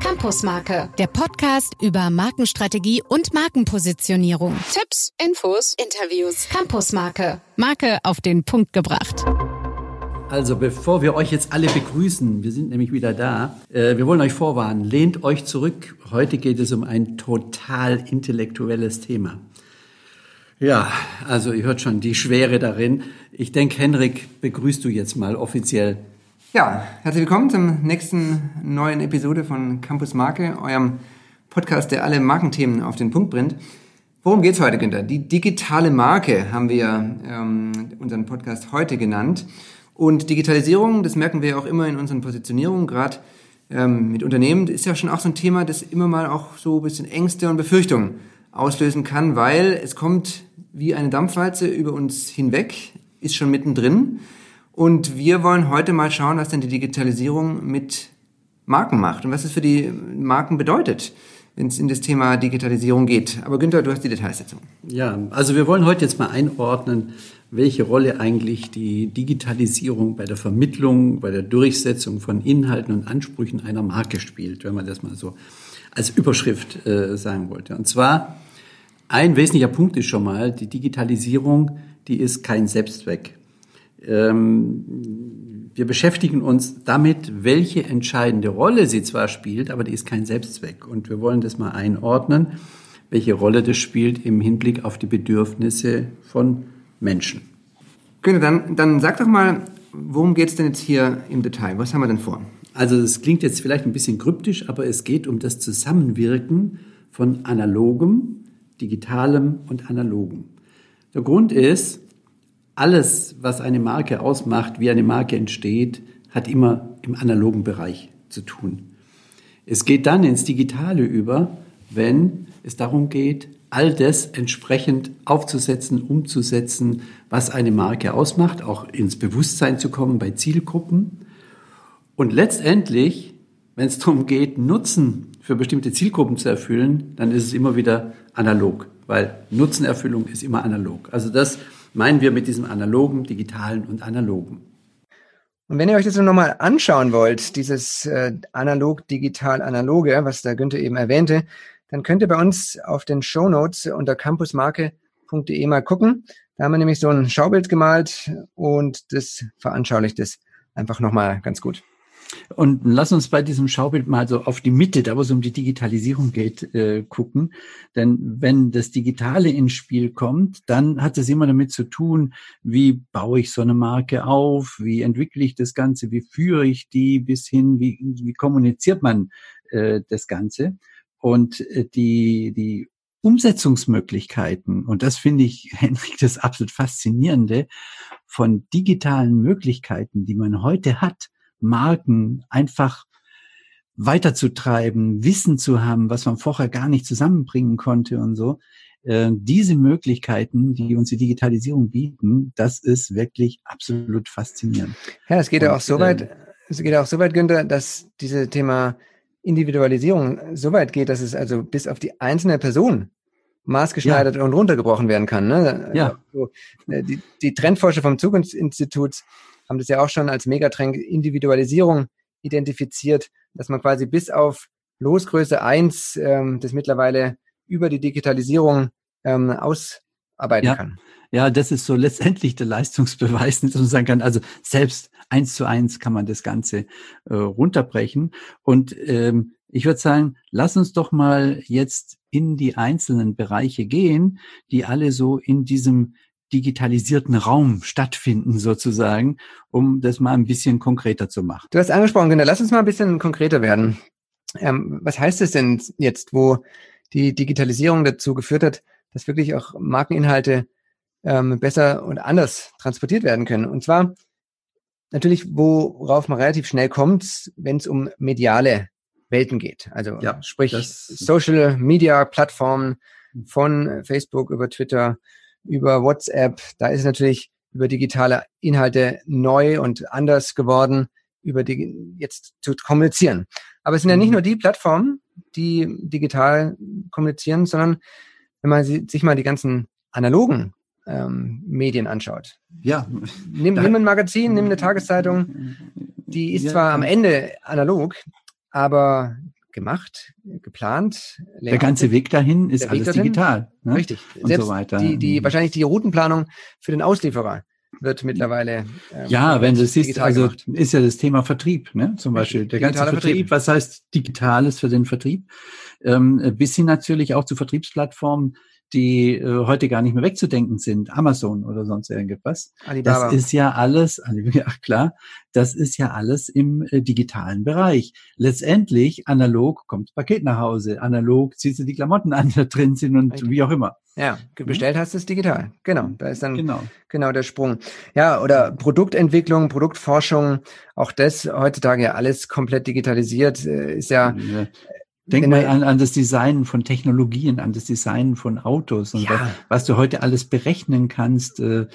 Campusmarke, der Podcast über Markenstrategie und Markenpositionierung. Tipps, Infos, Interviews. Campusmarke, Marke auf den Punkt gebracht. Also bevor wir euch jetzt alle begrüßen, wir sind nämlich wieder da, äh, wir wollen euch vorwarnen, lehnt euch zurück. Heute geht es um ein total intellektuelles Thema. Ja, also ihr hört schon die Schwere darin. Ich denke, Henrik, begrüßt du jetzt mal offiziell. Ja, herzlich willkommen zum nächsten neuen Episode von Campus Marke, eurem Podcast, der alle Markenthemen auf den Punkt bringt. Worum geht's heute, Günther? Die digitale Marke haben wir ähm, unseren Podcast heute genannt. Und Digitalisierung, das merken wir auch immer in unseren Positionierungen, gerade ähm, mit Unternehmen, ist ja schon auch so ein Thema, das immer mal auch so ein bisschen Ängste und Befürchtungen auslösen kann, weil es kommt wie eine Dampfwalze über uns hinweg, ist schon mittendrin. Und wir wollen heute mal schauen, was denn die Digitalisierung mit Marken macht und was es für die Marken bedeutet, wenn es in das Thema Digitalisierung geht. Aber Günther, du hast die Details. Ja, also wir wollen heute jetzt mal einordnen, welche Rolle eigentlich die Digitalisierung bei der Vermittlung, bei der Durchsetzung von Inhalten und Ansprüchen einer Marke spielt, wenn man das mal so als Überschrift äh, sagen wollte. Und zwar ein wesentlicher Punkt ist schon mal, die Digitalisierung, die ist kein Selbstzweck. Ähm, wir beschäftigen uns damit, welche entscheidende Rolle sie zwar spielt, aber die ist kein Selbstzweck. Und wir wollen das mal einordnen, welche Rolle das spielt im Hinblick auf die Bedürfnisse von Menschen. Günther, dann, dann sag doch mal, worum geht es denn jetzt hier im Detail? Was haben wir denn vor? Also es klingt jetzt vielleicht ein bisschen kryptisch, aber es geht um das Zusammenwirken von analogem, digitalem und analogem. Der Grund ist, alles, was eine Marke ausmacht, wie eine Marke entsteht, hat immer im analogen Bereich zu tun. Es geht dann ins Digitale über, wenn es darum geht, all das entsprechend aufzusetzen, umzusetzen, was eine Marke ausmacht, auch ins Bewusstsein zu kommen bei Zielgruppen. Und letztendlich, wenn es darum geht, Nutzen für bestimmte Zielgruppen zu erfüllen, dann ist es immer wieder analog, weil Nutzenerfüllung ist immer analog. Also das meinen wir mit diesem analogen, digitalen und analogen. Und wenn ihr euch das nochmal anschauen wollt, dieses äh, analog-digital-analoge, was der Günther eben erwähnte, dann könnt ihr bei uns auf den Show Notes unter campusmarke.de mal gucken. Da haben wir nämlich so ein Schaubild gemalt und das veranschaulicht es einfach nochmal ganz gut. Und lass uns bei diesem Schaubild mal so auf die Mitte, da wo es um die Digitalisierung geht, äh, gucken. Denn wenn das Digitale ins Spiel kommt, dann hat es immer damit zu tun, wie baue ich so eine Marke auf, wie entwickle ich das Ganze, wie führe ich die bis hin, wie, wie kommuniziert man äh, das Ganze. Und äh, die, die Umsetzungsmöglichkeiten, und das finde ich, Henrik, das absolut Faszinierende, von digitalen Möglichkeiten, die man heute hat, Marken einfach weiterzutreiben, Wissen zu haben, was man vorher gar nicht zusammenbringen konnte und so. Äh, diese Möglichkeiten, die uns die Digitalisierung bieten, das ist wirklich absolut faszinierend. Ja, es geht ja auch so weit, äh, es geht auch so weit, Günther, dass diese Thema Individualisierung so weit geht, dass es also bis auf die einzelne Person maßgeschneidert ja. und runtergebrochen werden kann. Ne? Ja. Also, die, die Trendforscher vom Zukunftsinstitut haben das ja auch schon als Megatrend Individualisierung identifiziert, dass man quasi bis auf Losgröße 1 ähm, das mittlerweile über die Digitalisierung ähm, ausarbeiten ja. kann. Ja, das ist so letztendlich der Leistungsbeweis, dass man sagen kann, also selbst eins zu eins kann man das Ganze äh, runterbrechen. Und ähm, ich würde sagen, lass uns doch mal jetzt in die einzelnen Bereiche gehen, die alle so in diesem digitalisierten Raum stattfinden sozusagen, um das mal ein bisschen konkreter zu machen. Du hast angesprochen, Günther, lass uns mal ein bisschen konkreter werden. Ähm, was heißt es denn jetzt, wo die Digitalisierung dazu geführt hat, dass wirklich auch Markeninhalte ähm, besser und anders transportiert werden können? Und zwar natürlich, worauf man relativ schnell kommt, wenn es um mediale Welten geht. Also ja, sprich Social Media Plattformen von Facebook über Twitter über WhatsApp. Da ist natürlich über digitale Inhalte neu und anders geworden, über die jetzt zu kommunizieren. Aber es sind ja nicht mhm. nur die Plattformen, die digital kommunizieren, sondern wenn man sich mal die ganzen analogen ähm, Medien anschaut. Ja. Nimm, nimm ein Magazin, nimm eine Tageszeitung, die ist ja. zwar am Ende analog, aber gemacht, geplant. Der ganze Weg dahin ist alles dahin, digital. Ne? Richtig. Und Selbst so weiter. Die, die, wahrscheinlich die Routenplanung für den Auslieferer wird mittlerweile. Ähm, ja, wenn du siehst, also gemacht. ist ja das Thema Vertrieb, ne? Zum Beispiel der ganze Vertrieb, Vertrieb. Was heißt Digitales für den Vertrieb? Ähm, bis hin natürlich auch zu Vertriebsplattformen, die äh, heute gar nicht mehr wegzudenken sind, Amazon oder sonst irgendetwas. Alibaba. Das ist ja alles, ja klar, das ist ja alles im äh, digitalen Bereich. Letztendlich, analog kommt das Paket nach Hause, analog ziehst du die Klamotten an, die da drin sind und Richtig. wie auch immer. Ja, bestellt hast du es digital. Genau, da ist dann genau. genau der Sprung. Ja, oder Produktentwicklung, Produktforschung, auch das heutzutage ja alles komplett digitalisiert, äh, ist ja, ja Denk mal an, an das Design von Technologien, an das Design von Autos und ja. was, was, du heute alles berechnen kannst, äh,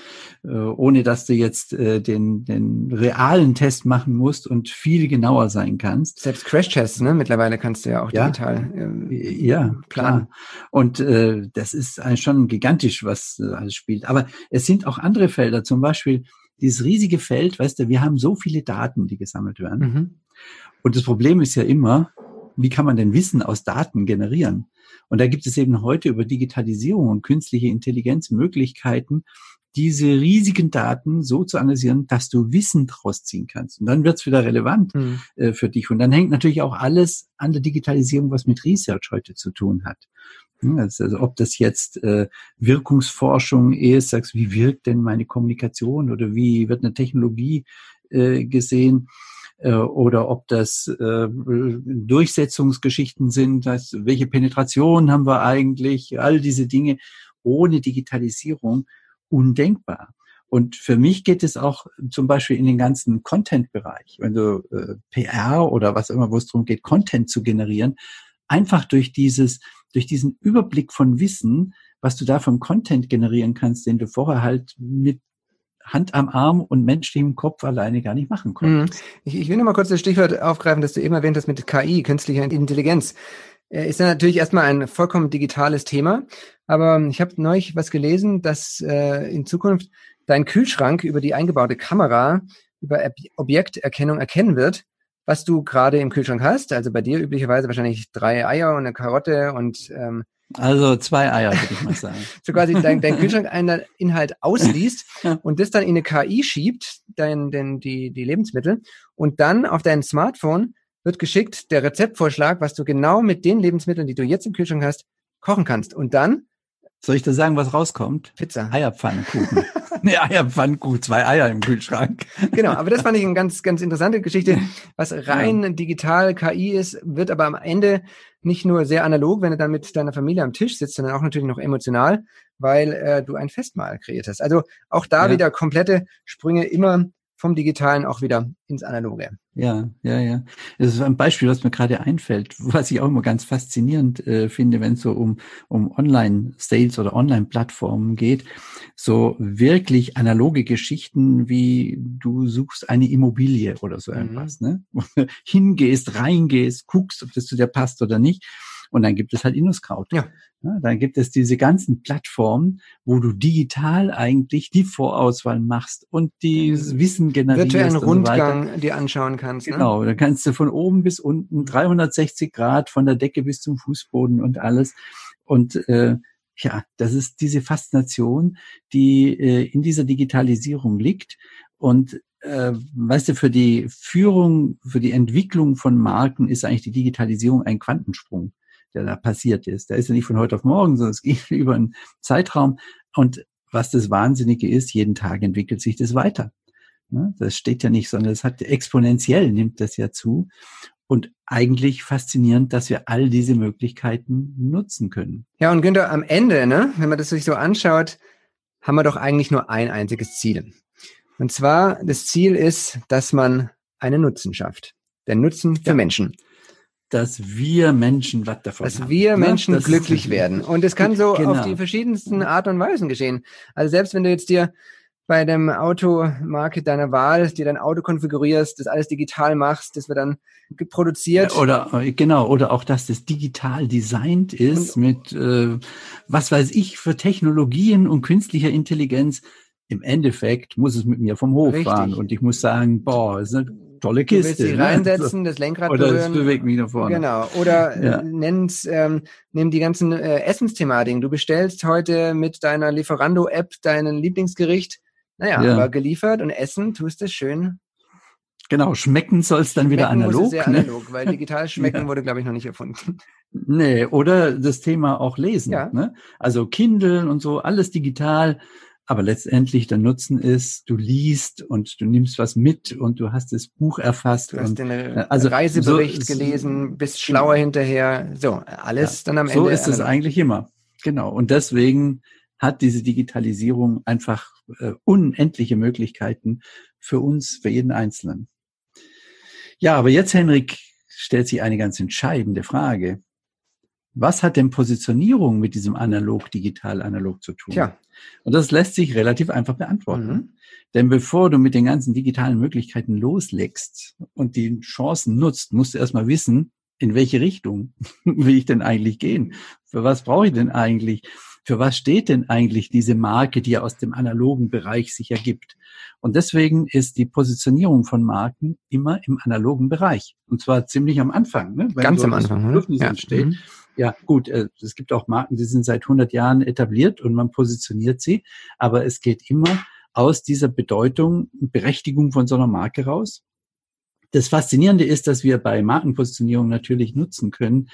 äh, ohne dass du jetzt äh, den, den realen Test machen musst und viel genauer sein kannst. Selbst Crash-Tests, ne? Mittlerweile kannst du ja auch digital äh, ja, planen. Klar. Und äh, das ist schon gigantisch, was äh, alles spielt. Aber es sind auch andere Felder, zum Beispiel dieses riesige Feld, weißt du, wir haben so viele Daten, die gesammelt werden. Mhm. Und das Problem ist ja immer, wie kann man denn Wissen aus Daten generieren? Und da gibt es eben heute über Digitalisierung und künstliche Intelligenz Möglichkeiten, diese riesigen Daten so zu analysieren, dass du Wissen draus ziehen kannst. Und dann wird es wieder relevant mhm. äh, für dich. Und dann hängt natürlich auch alles an der Digitalisierung, was mit Research heute zu tun hat. Hm, also, also ob das jetzt äh, Wirkungsforschung ist, sagst, wie wirkt denn meine Kommunikation oder wie wird eine Technologie äh, gesehen? Äh, oder ob das äh, Durchsetzungsgeschichten sind, das, welche Penetration haben wir eigentlich, all diese Dinge ohne Digitalisierung undenkbar. Und für mich geht es auch zum Beispiel in den ganzen Content-Bereich, du äh, PR oder was immer, wo es darum geht, Content zu generieren, einfach durch dieses, durch diesen Überblick von Wissen, was du da vom Content generieren kannst, den du vorher halt mit Hand am Arm und menschlichem Kopf alleine gar nicht machen konnten. Mhm. Ich, ich will nur mal kurz das Stichwort aufgreifen, das du eben erwähnt hast mit KI, künstlicher Intelligenz. Äh, ist ja natürlich erstmal ein vollkommen digitales Thema, aber ich habe neulich was gelesen, dass äh, in Zukunft dein Kühlschrank über die eingebaute Kamera über Objekterkennung erkennen wird, was du gerade im Kühlschrank hast. Also bei dir üblicherweise wahrscheinlich drei Eier und eine Karotte und ähm, also zwei Eier, würde ich mal sagen. so quasi dein, dein Kühlschrank einen Inhalt ausliest und das dann in eine KI schiebt, dein, dein, die, die Lebensmittel, und dann auf dein Smartphone wird geschickt der Rezeptvorschlag, was du genau mit den Lebensmitteln, die du jetzt im Kühlschrank hast, kochen kannst. Und dann soll ich da sagen, was rauskommt? Pizza. Eierpfannkuchen. nee, Eierpfannkuchen, zwei Eier im Kühlschrank. genau, aber das fand ich eine ganz, ganz interessante Geschichte. Was rein ja. digital KI ist, wird aber am Ende nicht nur sehr analog, wenn du dann mit deiner Familie am Tisch sitzt, sondern auch natürlich noch emotional, weil äh, du ein Festmahl kreiert hast. Also auch da ja. wieder komplette Sprünge immer vom Digitalen auch wieder ins Analoge. Ja, ja, ja. Das ist ein Beispiel, was mir gerade einfällt, was ich auch immer ganz faszinierend äh, finde, wenn es so um, um Online-Sales oder Online-Plattformen geht. So wirklich analoge Geschichten, wie du suchst eine Immobilie oder so mhm. irgendwas, ne? Hingehst, reingehst, guckst, ob das zu dir passt oder nicht. Und dann gibt es halt InnoScout. Ja. ja. Dann gibt es diese ganzen Plattformen, wo du digital eigentlich die Vorauswahl machst und die Wissen generierst. Virtuellen Rundgang so dir anschauen kannst. Ne? Genau, dann kannst du von oben bis unten 360 Grad von der Decke bis zum Fußboden und alles. Und äh, ja, das ist diese Faszination, die äh, in dieser Digitalisierung liegt. Und äh, weißt du, für die Führung, für die Entwicklung von Marken ist eigentlich die Digitalisierung ein Quantensprung der da passiert ist. Der ist ja nicht von heute auf morgen, sondern es geht über einen Zeitraum. Und was das Wahnsinnige ist, jeden Tag entwickelt sich das weiter. Ne? Das steht ja nicht, sondern es hat exponentiell nimmt das ja zu. Und eigentlich faszinierend, dass wir all diese Möglichkeiten nutzen können. Ja, und Günther, am Ende, ne, wenn man das sich so anschaut, haben wir doch eigentlich nur ein einziges Ziel. Und zwar, das Ziel ist, dass man einen Nutzen schafft. Der Nutzen für ja. Menschen dass wir Menschen was davon dass haben. Dass wir ne? Menschen das glücklich werden. Und es kann so genau. auf die verschiedensten Art und Weisen geschehen. Also selbst wenn du jetzt dir bei dem Automarke deiner Wahl dir dein Auto konfigurierst, das alles digital machst, das wird dann produziert. Oder äh, genau, oder auch, dass das digital designt ist und, mit äh, was weiß ich für Technologien und künstlicher Intelligenz. Im Endeffekt muss es mit mir vom Hof richtig. fahren und ich muss sagen, boah, ist eine tolle Kiste. Du willst dich ne? reinsetzen, das Lenkrad Oder berühren. es bewegt mich nach vorne. Genau. Oder Ja. äh, nenn's, ähm, nimm die ganzen äh, Essensthematiken. Du bestellst heute mit deiner Lieferando-App dein Lieblingsgericht. Naja, Ja. aber geliefert und essen tust es schön. Genau, schmecken soll es dann wieder Schmecken muss analog. sehr ne? analog, weil digital schmecken Ja. wurde, glaube ich, noch nicht erfunden. Nee, oder das Thema auch lesen. Ja. Ne? Also Kindle und so, alles digital. Aber letztendlich der Nutzen ist, du liest und du nimmst was mit und du hast das Buch erfasst. Du hast und, den äh, also Reisebericht so- gelesen, bist schlauer hinterher. So, alles dann am Ende. so ist es eigentlich immer. Genau. Und deswegen hat diese Digitalisierung einfach äh, unendliche Möglichkeiten für uns, für jeden Einzelnen. Ja, aber jetzt, Henrik, stellt sich eine ganz entscheidende Frage. Was hat denn Positionierung mit diesem analog, digital, analog zu tun? Tja. Und das lässt sich relativ einfach beantworten. Mhm. Denn bevor du mit den ganzen digitalen Möglichkeiten loslegst und die Chancen nutzt, musst du erstmal wissen, in welche Richtung will ich denn eigentlich gehen? Für was brauche ich denn eigentlich? Für was steht denn eigentlich diese Marke, die ja aus dem analogen Bereich sich ergibt? Und deswegen ist die Positionierung von Marken immer im analogen Bereich. Und zwar ziemlich am Anfang. Ne? Wenn Ganz so am Anfang. ne? Bedürfnis entsteht. Mhm. Ja, gut, äh, es gibt auch Marken, die sind seit 100 Jahren etabliert und man positioniert sie, aber es geht immer aus dieser Bedeutung, Berechtigung von so einer Marke raus. Das Faszinierende ist, dass wir bei Markenpositionierung natürlich nutzen können,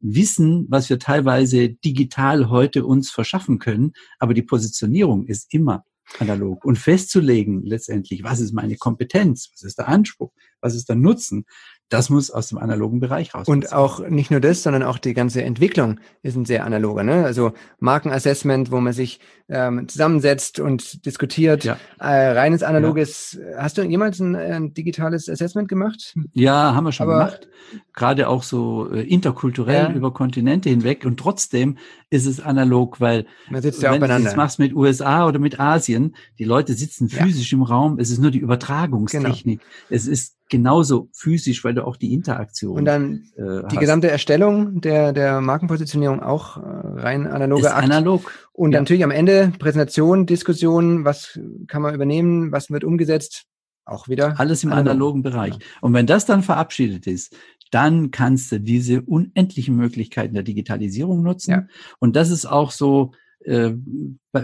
wissen, was wir teilweise digital heute uns verschaffen können, aber die Positionierung ist immer analog. Und festzulegen letztendlich, was ist meine Kompetenz, was ist der Anspruch, was ist der Nutzen, das muss aus dem analogen Bereich raus. Und auch nicht nur das, sondern auch die ganze Entwicklung ist ein sehr analoger. Ne? Also Markenassessment, wo man sich ähm, zusammensetzt und diskutiert. Ja. Äh, reines analoges. Hast du jemals ein, ein digitales Assessment gemacht? Ja, haben wir schon Aber- gemacht. Gerade auch so äh, interkulturell Ja. über Kontinente hinweg. Und trotzdem ist es analog, weil Man sitzt ja auch wenn du das beieinander. machst mit USA oder mit Asien, die Leute sitzen Ja. Genau. physisch im Raum. Es ist nur die Übertragungstechnik. Es ist genauso physisch, weil du auch die Interaktion Und dann äh, die hast. gesamte Erstellung der, der Markenpositionierung auch äh, rein ist analoger Akt. analog. Und ja. natürlich am Ende Präsentation, Diskussion, was kann man übernehmen, was wird umgesetzt, auch wieder. Alles im analog. analogen Bereich. Und wenn das dann verabschiedet ist, dann kannst du diese unendlichen Möglichkeiten der Digitalisierung nutzen. Ja. Und das ist auch so äh,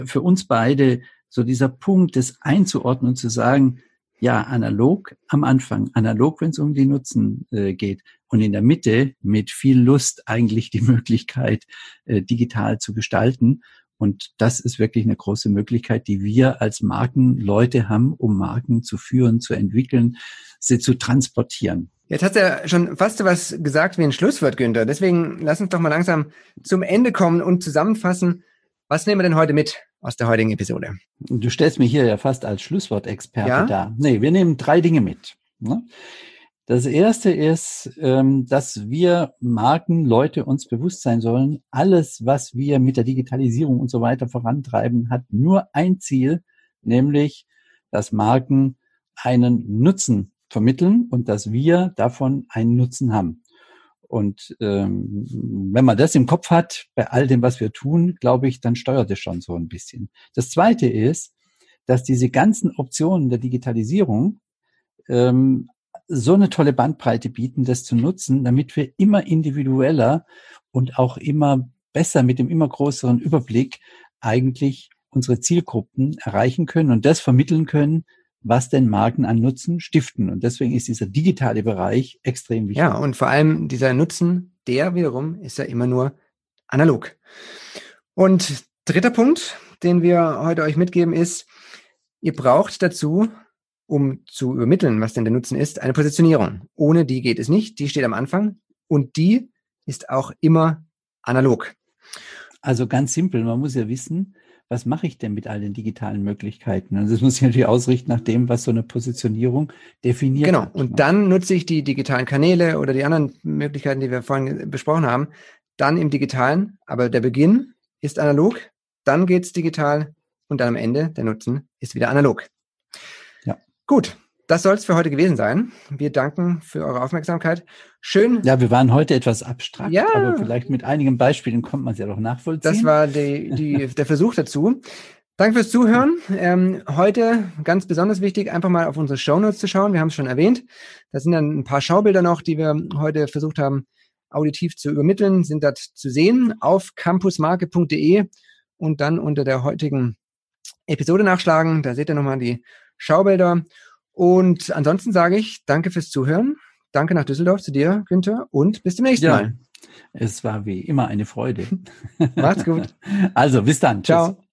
für uns beide so dieser Punkt, das einzuordnen und zu sagen, ja, analog am Anfang, analog, wenn es um die Nutzen äh, geht. Und in der Mitte mit viel Lust eigentlich die Möglichkeit, äh, digital zu gestalten. Und das ist wirklich eine große Möglichkeit, die wir als Markenleute haben, um Marken zu führen, zu entwickeln, sie zu transportieren. Jetzt hast du ja schon fast was gesagt wie ein Schlusswort, Günther. Deswegen lass uns doch mal langsam zum Ende kommen und zusammenfassen. Was nehmen wir denn heute mit aus der heutigen Episode? Du stellst mich hier ja fast als Schlusswortexperte Ja? dar. Nee, wir nehmen drei Dinge mit. Ne? Das erste ist, ähm, dass wir Marken, Leute uns bewusst sein sollen, alles, was wir mit der Digitalisierung und so weiter vorantreiben, hat nur ein Ziel, nämlich, dass Marken einen Nutzen vermitteln und dass wir davon einen Nutzen haben. Und ähm, wenn man das im Kopf hat, bei all dem, was wir tun, glaube ich, dann steuert es schon so ein bisschen. Das Zweite ist, dass diese ganzen Optionen der Digitalisierung ähm, so eine tolle Bandbreite bieten, das zu nutzen, damit wir immer individueller und auch immer besser mit dem immer größeren Überblick eigentlich unsere Zielgruppen erreichen können und das vermitteln können, was denn Marken an Nutzen stiften. Und deswegen ist dieser digitale Bereich extrem wichtig. Ja, und vor allem dieser Nutzen, der wiederum ist ja immer nur analog. Und dritter Punkt, den wir heute euch mitgeben, ist, ihr braucht dazu, um zu übermitteln, was denn der Nutzen ist, eine Positionierung. Ohne die geht es nicht. Die steht am Anfang und die ist auch immer analog. Also ganz simpel, man muss ja wissen, was mache ich denn mit all den digitalen Möglichkeiten? Und das muss ich natürlich ausrichten nach dem, was so eine Positionierung definiert Genau. hat. Und ne? dann nutze ich die digitalen Kanäle oder die anderen Möglichkeiten, die wir vorhin besprochen haben, dann im digitalen. Aber der Beginn ist analog, dann geht's digital und dann am Ende der Nutzen ist wieder analog. Ja. Gut. Das soll es für heute gewesen sein. Wir danken für eure Aufmerksamkeit. Schön. Ja, wir waren heute etwas abstrakt, Ja. aber vielleicht mit einigen Beispielen kommt man es ja doch nachvollziehen. Das war die, die, der Versuch dazu. Danke fürs Zuhören. Ähm, heute ganz besonders wichtig, einfach mal auf unsere Shownotes zu schauen. Wir haben es schon erwähnt. Da sind dann ein paar Schaubilder noch, die wir heute versucht haben, auditiv zu übermitteln, sind dort zu sehen auf campusmarke.de und dann unter der heutigen Episode nachschlagen. Da seht ihr nochmal die Schaubilder. Und ansonsten sage ich danke fürs Zuhören. Danke nach Düsseldorf zu dir, Günther, und bis zum nächsten ja, Mal. Es war wie immer eine Freude. Macht's gut. Also, bis dann. Ciao. Tschüss.